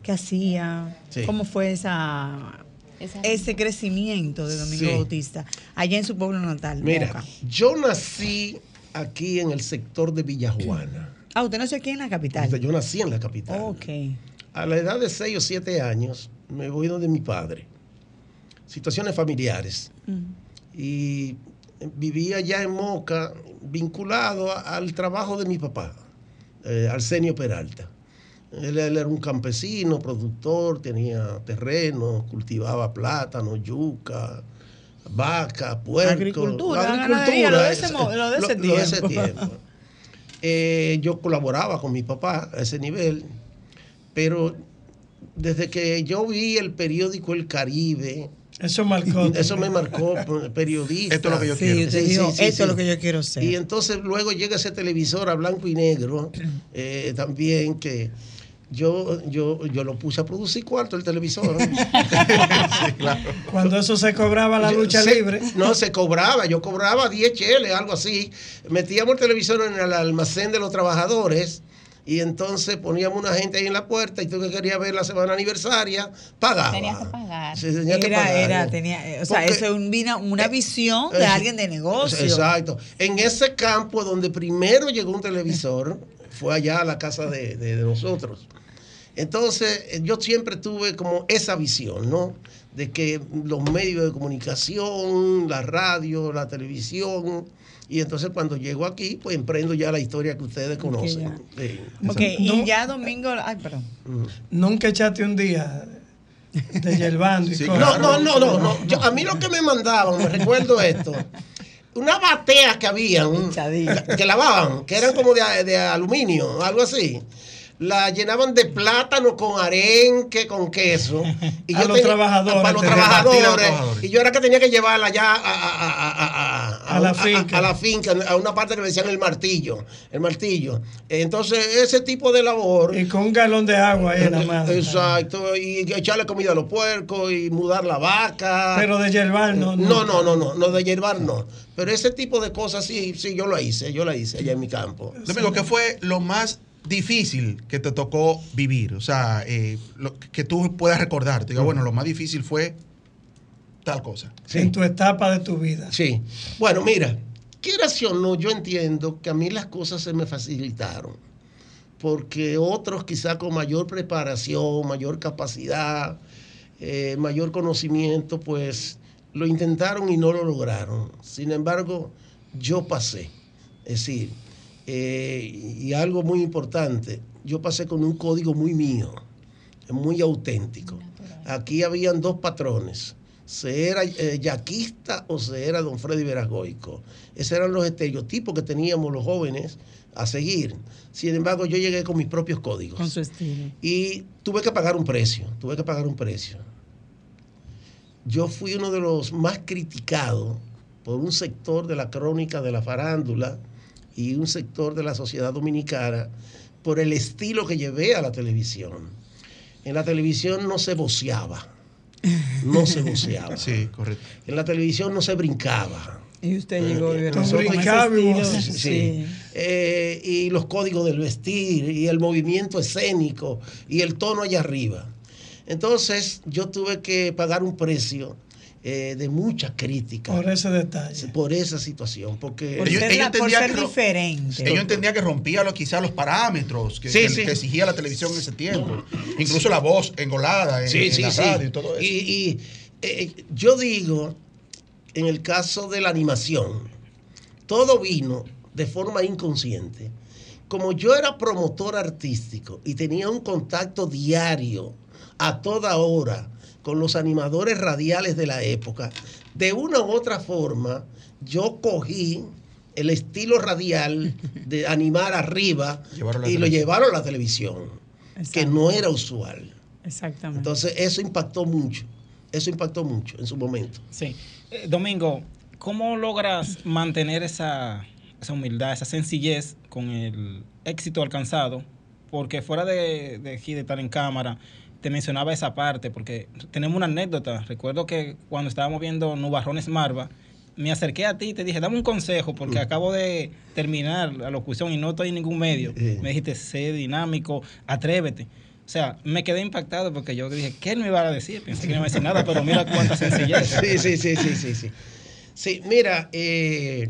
qué hacía. Sí. cómo fue esa, Esa- ese crecimiento de Domingo Sí. Bautista, allá en su pueblo natal, Mira, yo nací aquí en el sector de Villajuana. [clears throat] Ah, usted nació aquí en la capital. Yo nací en la capital. Ok. A la edad de 6 o 7 años me voy donde mi padre. Situaciones familiares. Mm. Y vivía ya en Moca vinculado a- al trabajo de mi papá, eh, Arsenio Peralta. Él, él era un campesino, productor, tenía terreno, cultivaba plátano, yuca, vaca, puerco. Agricultura, la ganadería, lo de ese lo de ese lo- lo de ese tiempo. tiempo. [laughs] Eh, yo colaboraba con mi papá a ese nivel, pero desde que yo vi el periódico El Caribe, Eso marcó. [laughs] eso me marcó periodista. Esto es lo que yo Sí, quiero. dijo, esto es lo que yo quiero ser. Y entonces luego llega ese televisor a blanco y negro, eh, también que yo, yo, yo lo puse a producir cuarto el televisor. [laughs] Sí, claro. Cuando eso se cobraba la Yo- lucha se- libre. No, se cobraba, yo cobraba 10 cheles, algo así. Metíamos el televisor en el almacén de los trabajadores y entonces poníamos una gente ahí en la puerta y tú que querías ver la semana aniversaria, pagaba. Tenías que pagar. Sí, tenía que Era, pagar. era, tenía, o sea, Porque- eso es un vina- una eh, visión de eh, alguien de negocio. Exacto. En ese campo donde primero llegó un televisor, fue allá a la casa de, de- de nosotros. Entonces, eh, yo siempre tuve como esa visión, ¿no? De que los medios de comunicación, la radio, la televisión, y entonces cuando llego aquí, pues emprendo ya la historia que ustedes conocen. Sí. Ok, y ya domingo, ay, perdón. Mm. Nunca echaste un día de [laughs] yerbando y cosas. No, no, no, no, no. Yo- a mí lo que me mandaban, me recuerdo esto. Una batea que habían, Hinchadilla. que lavaban, que eran como de, de aluminio, algo así. La llenaban de plátano con arenque, con queso. [laughs] Y A los trabajadores, Para los trabajadores. trabajadores. Y yo era que tenía que llevarla ya a, a- a- a- a- A la finca. A, la finca, a una parte que le decían el martillo. El martillo. Entonces, ese tipo de labor. Y con un galón de agua ahí nada más. Exacto, y echarle comida a los puercos y mudar la vaca. Pero de yerbar no. no, no, no, no, no de hierbar no. Pero ese tipo de cosas sí, sí, yo lo hice, yo la hice allá en mi campo. Domingo, ¿qué fue lo más difícil que te tocó vivir? O sea, eh, lo que tú puedas recordar. Te digo, bueno, lo más difícil fue tal cosa. En tu etapa de tu vida. Sí. Bueno, mira, quieras o no, yo entiendo que a mí las cosas se me facilitaron. Porque otros quizá con mayor preparación, mayor capacidad, eh, mayor conocimiento, pues lo intentaron y no lo lograron. Sin embargo, yo pasé. Es decir, eh, y algo muy importante, yo pasé con un código muy mío, muy auténtico. Aquí habían dos patrones. Se era eh, yaquista o se era don Freddy Veragoico. Esos eran los estereotipos que teníamos los jóvenes a seguir. Sin embargo, yo llegué con mis propios códigos. Con su estilo. Y tuve que pagar un precio, tuve que pagar un precio. Yo fui uno de los más criticados por un sector de la crónica de la farándula y un sector de la sociedad dominicana por el estilo que llevé a la televisión. En la televisión no se voceaba, no se voceaba. [laughs] Sí, correcto. En la televisión no se brincaba. Y usted llegó brincaba y Sí. sí. Eh, y los códigos del vestir y el movimiento escénico y el tono allá arriba. Entonces yo tuve que pagar un precio eh, de mucha crítica Por ese detalle. por esa situación, porque Por Ellos- ser, ellos la- por entendían ser que diferente. Ellos entendían que rompía lo, quizás los parámetros que, Sí, que- sí. que exigía la televisión en ese tiempo. Incluso la voz engolada en, en la radio y todo eso. Y, y, eh, yo digo, en el caso de la animación, todo vino de forma inconsciente. Como yo era promotor artístico y tenía un contacto diario, a toda hora, con los animadores radiales de la época, de una u otra forma, yo cogí el estilo radial de animar arriba [laughs] y lo televisión. llevaron a la televisión, que no era usual. Exactamente. Entonces eso impactó mucho, eso impactó mucho en su momento. Sí. Eh, Domingo, ¿cómo logras mantener esa, esa humildad, esa sencillez con el éxito alcanzado? Porque fuera de, de aquí, de estar en cámara, te mencionaba esa parte, porque tenemos una anécdota. Recuerdo que cuando estábamos viendo Nubarrones Marva, me acerqué a ti y te dije, dame un consejo, porque acabo de terminar la locución y no estoy en ningún medio. Sí. Me dijiste, sé dinámico, atrévete. O sea, me quedé impactado porque yo dije, ¿qué él me iba a decir? Pensé que no iba a decir nada, pero mira cuánta [laughs] sencillez. Sí, sí, sí, sí, sí, sí. Sí, mira, eh,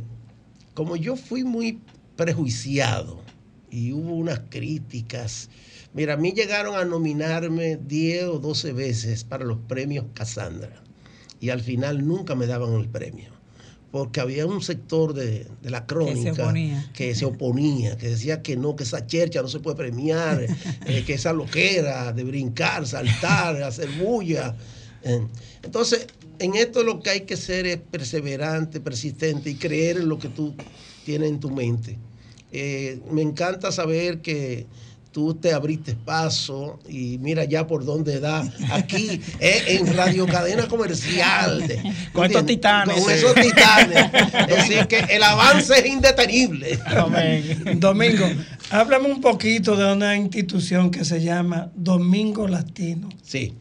como yo fui muy prejuiciado y hubo unas críticas, mira, a mí llegaron a nominarme 10 o 12 veces para los premios Cassandra y al final nunca me daban el premio. Porque había un sector de, de la crónica oponía. que se oponía, que decía que no, que esa chercha no se puede premiar, eh, [laughs] que esa loquera de brincar, saltar, hacer bulla. Eh, Entonces, en esto lo que hay que ser es perseverante, persistente y creer en lo que tú tienes en tu mente. Eh, me encanta saber que tú te abriste paso y mira ya por dónde da aquí eh, en Radio Cadena Comercial. de- Con estos titanes. Con esos titanes. Es decir, que el avance es indetenible. Amén. Domingo, Háblame un poquito de una institución que se llama Domingo Latino. Sí.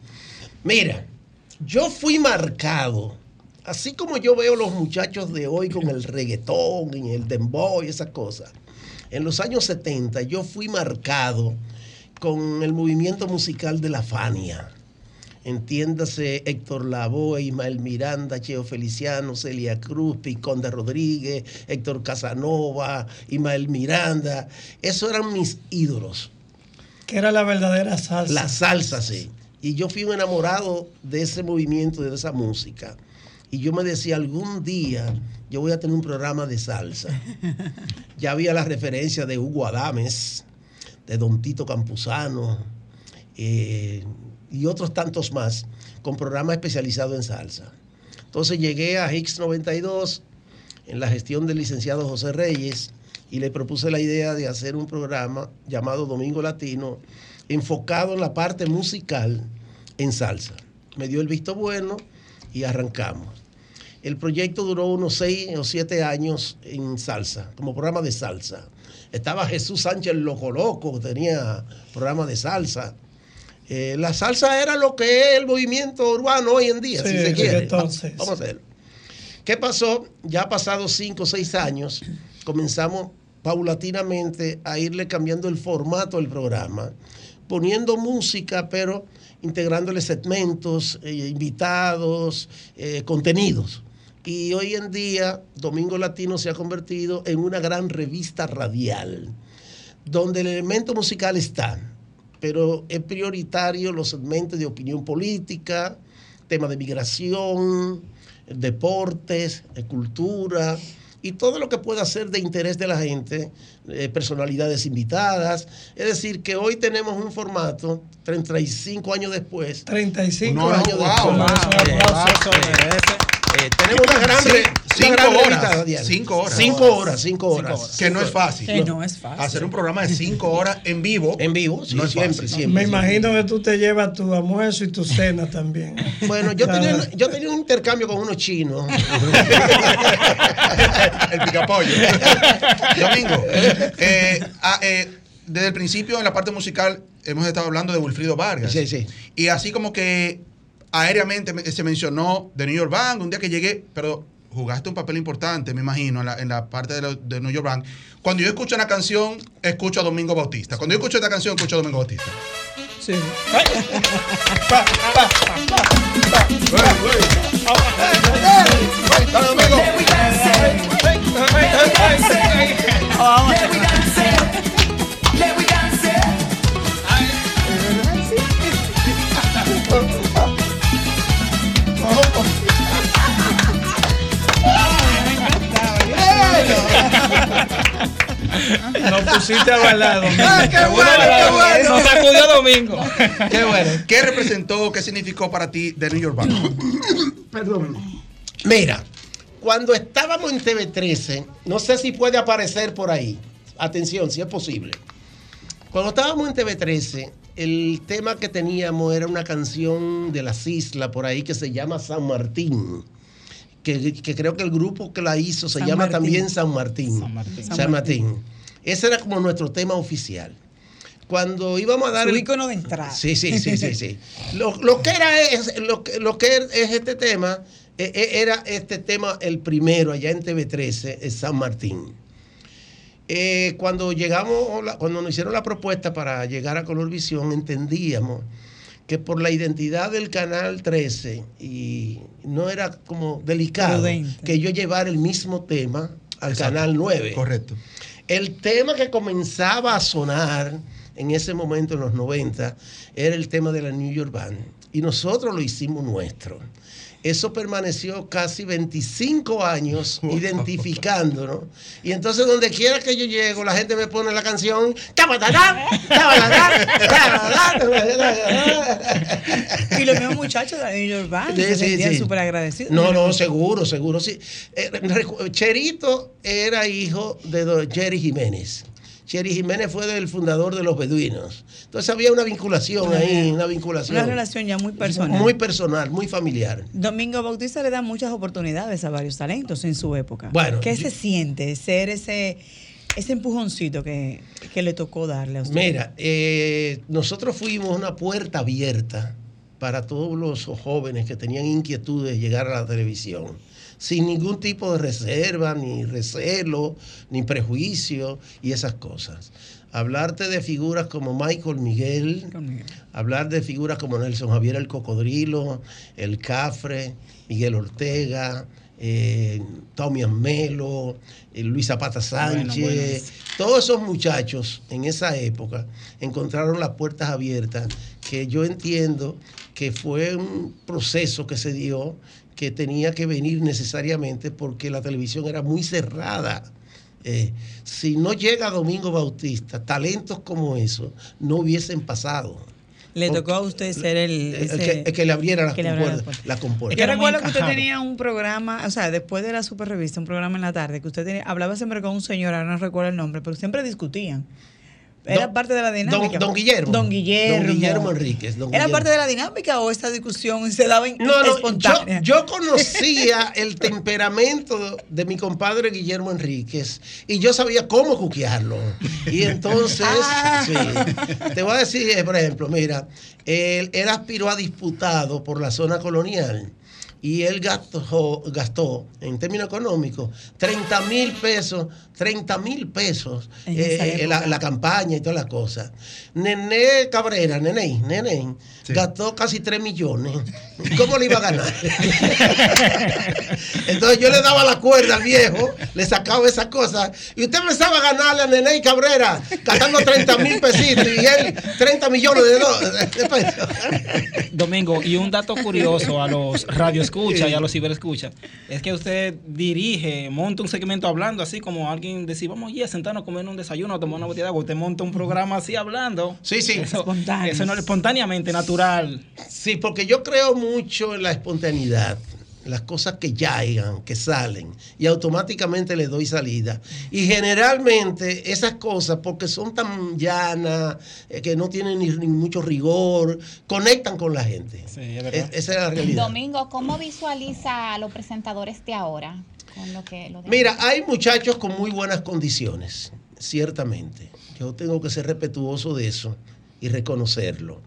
Mira, yo fui marcado, así como yo veo los muchachos de hoy con el reggaetón y el dembow y esas cosas. En los años 70 yo fui marcado con el movimiento musical de la Fania. Entiéndase Héctor Lavoe, Ismael Miranda, Cheo Feliciano, Celia Cruz, Piconde Rodríguez, Héctor Casanova, Ismael Miranda. Esos eran mis ídolos. Que era la verdadera salsa. La salsa, sí. Y yo fui un enamorado de ese movimiento, de esa música. Y yo me decía, algún día yo voy a tener un programa de salsa. Ya había la referencia de Hugo Adames, de Don Tito Campuzano eh, y otros tantos más, con programas especializados en salsa. Entonces llegué a Hicks 92 en la gestión del licenciado José Reyes y le propuse la idea de hacer un programa llamado Domingo Latino, enfocado en la parte musical en salsa. Me dio el visto bueno y arrancamos. El proyecto duró unos seis o siete años en salsa, como programa de salsa. Estaba Jesús Sánchez Loco Loco, tenía programa de salsa. Eh, la salsa era lo que es el movimiento urbano hoy en día, Sí, si se quiere. entonces. Vamos a hacerlo. ¿Qué pasó? Ya pasados cinco o seis años, comenzamos paulatinamente a irle cambiando el formato del programa, poniendo música, pero integrándole segmentos, eh, invitados, eh, contenidos. Y hoy en día, Domingo Latino se ha convertido en una gran revista radial, donde el elemento musical está, pero es prioritario los segmentos de opinión política, temas de migración, deportes, eh, cultura y todo lo que pueda ser de interés de la gente, eh, personalidades invitadas. Es decir, que hoy tenemos un formato, 35 años después. 35 No, años wow, después. wow. Eh, tenemos una gran, Sí, cinco gran horas, cinco horas. Cinco horas, cinco horas. Que no es fácil. Que no es fácil. Hacer un programa de cinco horas en vivo. En vivo, sí, no es siempre, fácil. siempre. Me imagino que tú te llevas tu almuerzo y tu cena también. Bueno, yo tenía, yo tenía un intercambio con unos chinos. [laughs] el picapollo. Domingo, eh, ah, eh, desde el principio en la parte musical hemos estado hablando de Wilfrido Vargas. Sí, sí. Y así como que aéreamente me- se mencionó de New York Bank un día que llegué, pero jugaste un papel importante, me imagino, en la, en la parte de, lo- de New York Bank. Cuando yo escucho una canción, escucho a Domingo Bautista. Cuando yo escucho esta canción, escucho a Domingo Bautista. Sí. [laughs] Nos pusiste a bailar, Domingo. Ah, qué bueno, qué bueno. Nos sacudió domingo. Qué bueno. ¿Qué representó, qué significó para ti de New York Bank? [coughs] Perdón. Mira, cuando estábamos en TV13, no sé si puede aparecer por ahí. Atención, si es posible. Cuando estábamos en TV13, el tema que teníamos era una canción de las islas por ahí que se llama San Martín. Que, que creo que el grupo que la hizo se San llama Martín. también San Martín. San Martín. San Martín. Ese era como nuestro tema oficial. Cuando íbamos a dar Su el- icono de entrada. Sí, sí, sí, sí, sí. [laughs] Lo, lo que era es, lo, que- lo que es este tema, eh, eh, era este tema el primero allá en TV13, en San Martín. Eh, cuando llegamos, cuando nos hicieron la propuesta para llegar a Colorvisión, entendíamos que por la identidad del canal 13 y no era como delicado Prudente. que yo llevara el mismo tema al canal 9. Correcto. El tema que comenzaba a sonar en ese momento, en los 90, era el tema de la New York Band. Y nosotros lo hicimos nuestro. Eso permaneció casi 25 años [laughs] identificándonos. Y entonces, donde quiera que yo llego, la gente me pone la canción. Y los mismos muchachos de New York Band Sí, se sí, sentían sí. súper agradecidos. No, no, seguro, seguro, sí. Eh, Cherito era hijo de Jerry Jiménez. Jerry Jiménez fue del fundador de los beduinos. Entonces había una vinculación ahí, una vinculación. Una relación ya muy personal. Muy personal, muy familiar. Domingo Bautista le da muchas oportunidades a varios talentos en su época. Bueno, ¿Qué yo- se siente ser ese ese empujoncito que, que le tocó darle a usted? Mira, eh, nosotros fuimos una puerta abierta para todos los jóvenes que tenían inquietudes de llegar a la televisión, sin ningún tipo de reserva, ni recelo, ni prejuicio y esas cosas. Hablarte de figuras como Michael Miguel, hablar de figuras como Nelson Javier el Cocodrilo, el Cafre, Miguel Ortega, eh, Tommy Amelo, eh, Luis Zapata Sánchez, Bueno, bueno. todos esos muchachos en esa época encontraron las puertas abiertas, que yo entiendo que fue un proceso que se dio que tenía que venir necesariamente porque la televisión era muy cerrada. Eh, si no llega Domingo Bautista, talentos como esos no hubiesen pasado. Le tocó a usted ser el, El ese- que, el que le abriera las que le abriera las compuertas. las compuertas. Yo recuerdo que usted tenía un programa, o sea, después de la super revista, un programa en la tarde, que usted tenía, hablaba siempre con un señor, ahora no recuerdo el nombre, pero siempre discutían. Era Don- parte de la dinámica. Don, don Guillermo. Don Guillermo. Don Guillermo Enríquez. don ¿Era Guillermo. parte de la dinámica o esta discusión se daba en- No, no, espontánea? yo conocía el temperamento de mi compadre Guillermo Enríquez y yo sabía cómo cuquearlo. Y entonces, Ah. sí, te voy a decir, eh, por ejemplo, mira, él, él aspiró a diputado por la zona colonial y él gastó, gastó en términos económicos, 30 mil pesos, 30 mil pesos En eh, eh, la, campaña y todas las cosas. Nené Cabrera, Nené, Nené, Sí. gastó casi 3 millones. [laughs] ¿Cómo le iba a ganar? [laughs] Entonces yo le daba la cuerda al viejo, le sacaba esas cosas, y usted empezaba a ganarle a Nené Cabrera, gastando 30 mil pesitos, y él 30 millones de, do- de pesos. Domingo, y un dato curioso a los radioescuchas y a los ciberescuchas, es que usted dirige, monta un segmento hablando así como alguien decir, vamos a sentarnos a comer un desayuno, a tomar una botella de agua, usted monta un programa así hablando. Sí, sí. Eso, Espontáneo. eso no es espontáneamente, natural. Sí, porque yo creo mucho en la espontaneidad, las cosas que llegan, que salen, y automáticamente le doy salida. Y generalmente esas cosas, porque son tan llanas, eh, que no tienen ni, ni mucho rigor, conectan con la gente. Sí, es verdad. Es- esa es la realidad. Domingo, ¿cómo visualiza a los presentadores de ahora? Con lo que, lo de- Mira, hay muchachos con muy buenas condiciones, ciertamente. Yo tengo que ser respetuoso de eso y reconocerlo.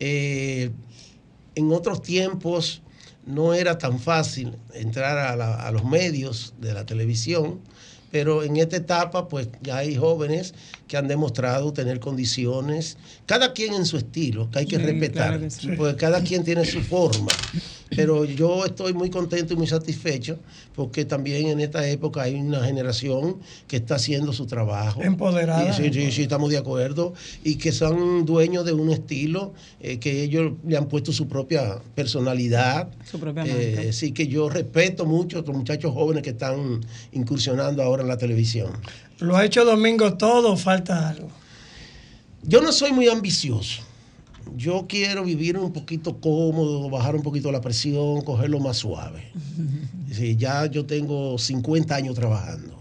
Eh, en otros tiempos no era tan fácil entrar a, la- a los medios de la televisión, pero en esta etapa pues ya hay jóvenes que han demostrado tener condiciones, cada quien en su estilo, que hay que Sí, respetar, claro que sí. porque cada quien tiene su forma. Pero yo estoy muy contento y muy satisfecho porque también en esta época hay una generación que está haciendo su trabajo. Empoderada. Sí, sí, sí, estamos de acuerdo. Y que son dueños de un estilo eh, que ellos le han puesto su propia personalidad. Su propia Eh, marca. sí, que yo respeto mucho a los muchachos jóvenes que están incursionando ahora en la televisión. Lo ha hecho Domingo todo, falta algo. Yo no soy muy ambicioso. Yo quiero vivir un poquito cómodo, bajar un poquito la presión, cogerlo más suave. [laughs] Sí, ya yo tengo 50 años trabajando.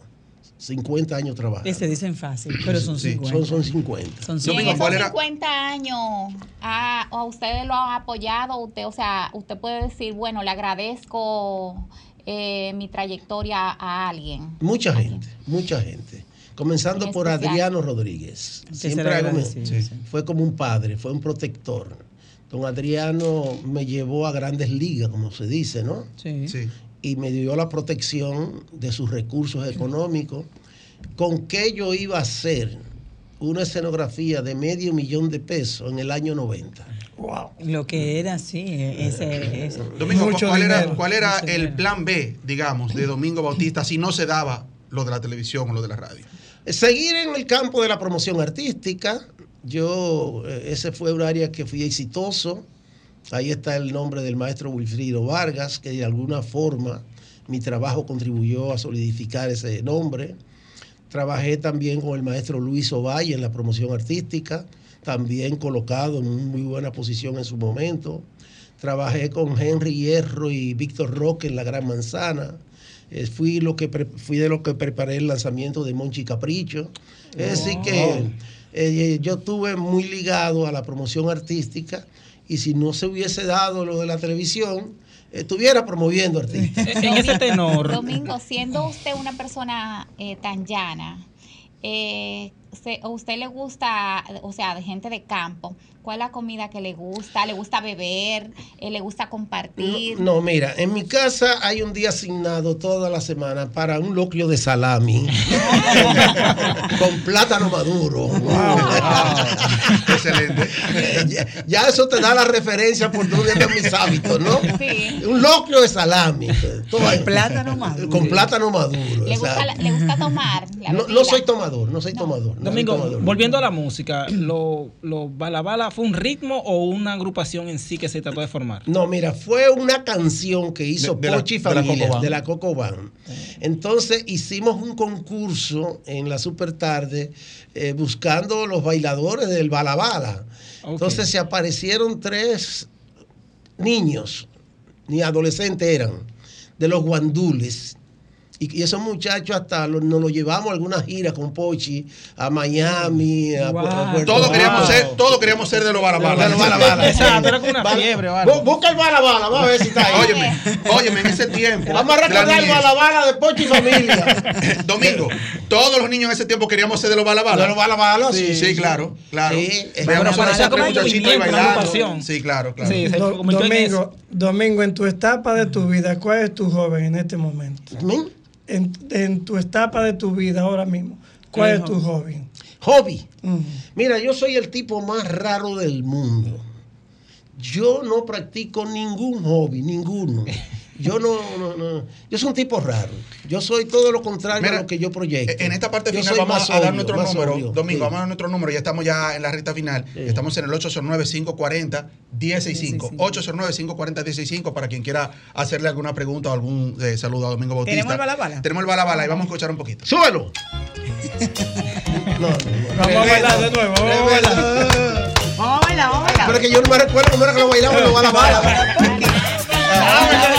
50 años trabajando. Y se dicen fácil, pero son Sí, 50. Son, son 50. Son Y en 50. esos ¿cuál era? 50 años, a, a ustedes lo han apoyado, usted, o sea, usted puede decir, bueno, le agradezco eh, mi trayectoria a alguien. Mucha gente, mucha gente. Comenzando En por. Adriano Rodríguez. Siempre hago- fue como un padre, fue un protector. Don Adriano me llevó a grandes ligas, como se dice, ¿no? Sí. Sí. y me dio la protección de sus recursos económicos. ¿Con qué yo iba a hacer una escenografía de medio millón de pesos en el año 90? Wow. Lo que era, sí, ese, ese. Domingo, Mucho ¿cuál era, cuál el plan B, digamos, de Domingo Bautista si no se daba lo de la televisión o lo de la radio? Seguir en el campo de la promoción artística. Yo, eh, ese fue un área que fui exitoso. Ahí está el nombre del maestro Wilfrido Vargas, que de alguna forma mi trabajo contribuyó a solidificar ese nombre. Trabajé también con el maestro Luis Ovalle en la promoción artística, también colocado en una muy buena posición en su momento. Trabajé con Henry Hierro y Víctor Roque en La Gran Manzana. Eh, fui, lo que pre- fui de los que preparé el lanzamiento de Monchi Capricho. Es decir, que eh, yo estuve muy ligado a la promoción artística y si no se hubiese dado lo de la televisión, estuviera promoviendo artistas. [laughs] En ese tenor, Domingo, siendo usted una persona eh, tan llana eh, se- a usted le gusta, o sea, de gente de campo, ¿cuál es la comida que le gusta? ¿Le gusta beber? Eh, ¿Le gusta compartir? No, mira, en mi casa hay un día asignado toda la semana para un locrio de salami [laughs] con plátano maduro. [laughs] Excelente. Ya, ya eso te da la referencia por dónde andan mis hábitos, ¿no? Sí. Un locrio de salami. todo ahí. Plátano maduro. Con plátano maduro. ¿Le gusta, la- exacto. le gusta tomar? la No, soy tomador, no soy tomador. no soy Domingo, tomador. volviendo a la música, ¿lo, lo Bala Bala fue un ritmo o una agrupación en sí que se trató de formar? No, mira, fue una canción que hizo De- de la- Pochi de la Familia, de la Coco Band. Entonces hicimos un concurso en la super tarde eh, buscando los bailadores del balabala. Ok. Entonces se aparecieron tres niños, ni adolescentes eran, de los guandules. Y, y esos muchachos hasta lo- nos los llevamos a algunas giras con Pochi, a Miami, a, Wow. a Puerto Todos Rico. queríamos ser, todos queríamos ser de los balabala. De los balabala. Exacto, era como una Bala- fiebre Busca el balabala, vamos a ver si está ahí. Óyeme, óyeme, en ese tiempo. Vamos a recordar el balabala de Pochi y familia. [laughs] Domingo, todos los niños en ese tiempo queríamos ser de los balabala. De los balabala, sí, sí, claro, claro. Sí, muchachitos bailando. Sí, claro, claro. Sí. Domingo, Domingo, en tu etapa de tu vida, ¿cuál es tu joven en este momento? Men, En, en tu etapa de tu vida ahora mismo, ¿cuál es tu? Hobby. Ujú. Mira, yo soy el tipo más raro del mundo. Yo no practico ningún hobby, ninguno. [laughs] Yo no, no, no. Yo soy un tipo raro. Yo soy todo lo contrario Mira, a lo que yo proyecto. En esta parte final vamos más a dar nuestro número. Domingo, Sí. vamos a dar nuestro número. Ya estamos ya en la recta final. Sí. Estamos en el 809-540-1065. 809-540-1065 para quien quiera hacerle alguna pregunta o algún eh, saludo a Domingo Bautista. ¿Tenemos el bala bala? Tenemos el bala bala y vamos a escuchar un poquito. ¡Súbelo! [laughs] No, no, no. Vamos a bailar de nuevo, vamos a bailar. Vamos a bailar, vamos a bailar. Pero es que yo no me recuerdo cómo era que lo bailamos los balabala. Ay, [laughs]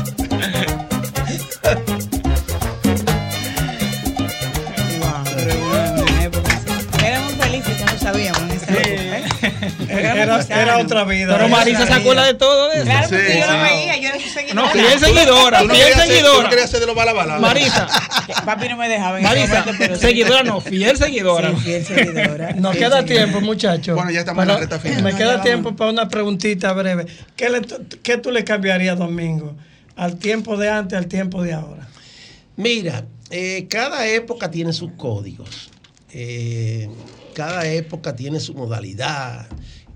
Era, era otra vida. Pero Marisa se acuerda de todo de eso. Claro, Sí, porque yo sí. lo veía, yo era su seguidora. No, fiel seguidora, ¿Tú no fiel querías ser- tú no seguidora. querías ser de los bala bala? Marisa, [laughs] Papi no me dejaba Marisa, pero sí. seguidora no, fiel seguidora. Sí, fiel seguidora. Nos Fiel queda seguidora. tiempo, muchachos. Bueno, ya estamos en la recta final. Me queda tiempo para una preguntita breve. ¿Qué, le- qué tú le cambiarías, Domingo? Al tiempo de antes, al tiempo de ahora. Mira, eh, cada época tiene sus códigos. Eh, cada época tiene su modalidad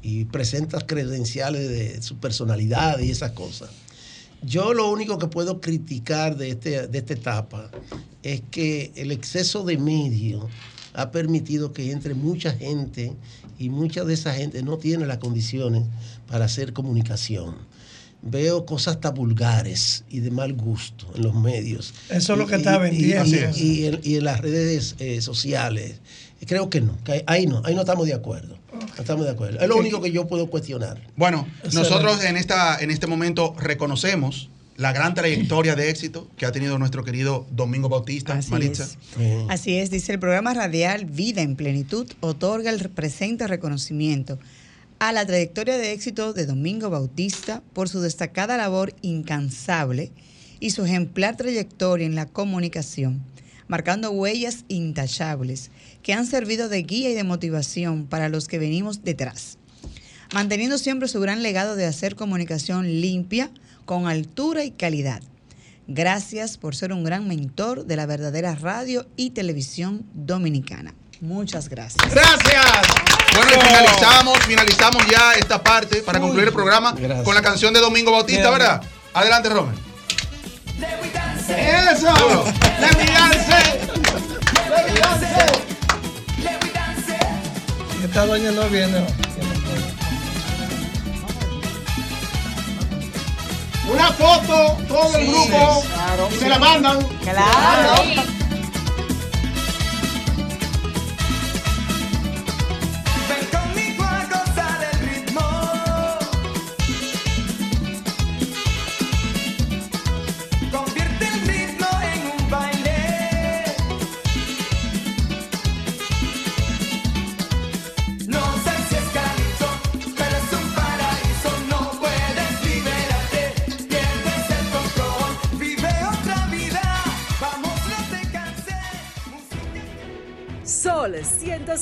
y presenta credenciales de su personalidad y esas cosas. Yo lo único que puedo criticar de, este, de esta etapa es que el exceso de medios ha permitido que entre mucha gente y mucha de esa gente no tiene las condiciones para hacer comunicación. Veo cosas hasta vulgares y de mal gusto en los medios. Eso es lo que Y- está vendiendo. Y, Así es. y en, y en las redes eh, sociales. Creo que no, que ahí no, ahí no estamos de acuerdo. No estamos de acuerdo. Es lo único que yo puedo cuestionar. Bueno, nosotros en, esta, en este momento reconocemos la gran trayectoria de éxito que ha tenido nuestro querido Domingo Bautista, Así Maritza. es. Así es, dice el programa radial Vida en Plenitud otorga el presente reconocimiento a la trayectoria de éxito de Domingo Bautista por su destacada labor incansable y su ejemplar trayectoria en la comunicación, marcando huellas intachables que han servido de guía y de motivación para los que venimos detrás manteniendo siempre su gran legado de hacer comunicación limpia, con altura y calidad. Gracias por ser un gran mentor de la verdadera radio y televisión dominicana. Muchas gracias. Gracias. Bueno, y finalizamos, finalizamos ya esta parte para concluir el programa Gracias. con la canción de Domingo Bautista, ¿verdad? Adelante, Romer. Eso. Let me dance. Let me dance. Esta doña no viene. Una foto, todo el grupo. y se la mandan. Claro.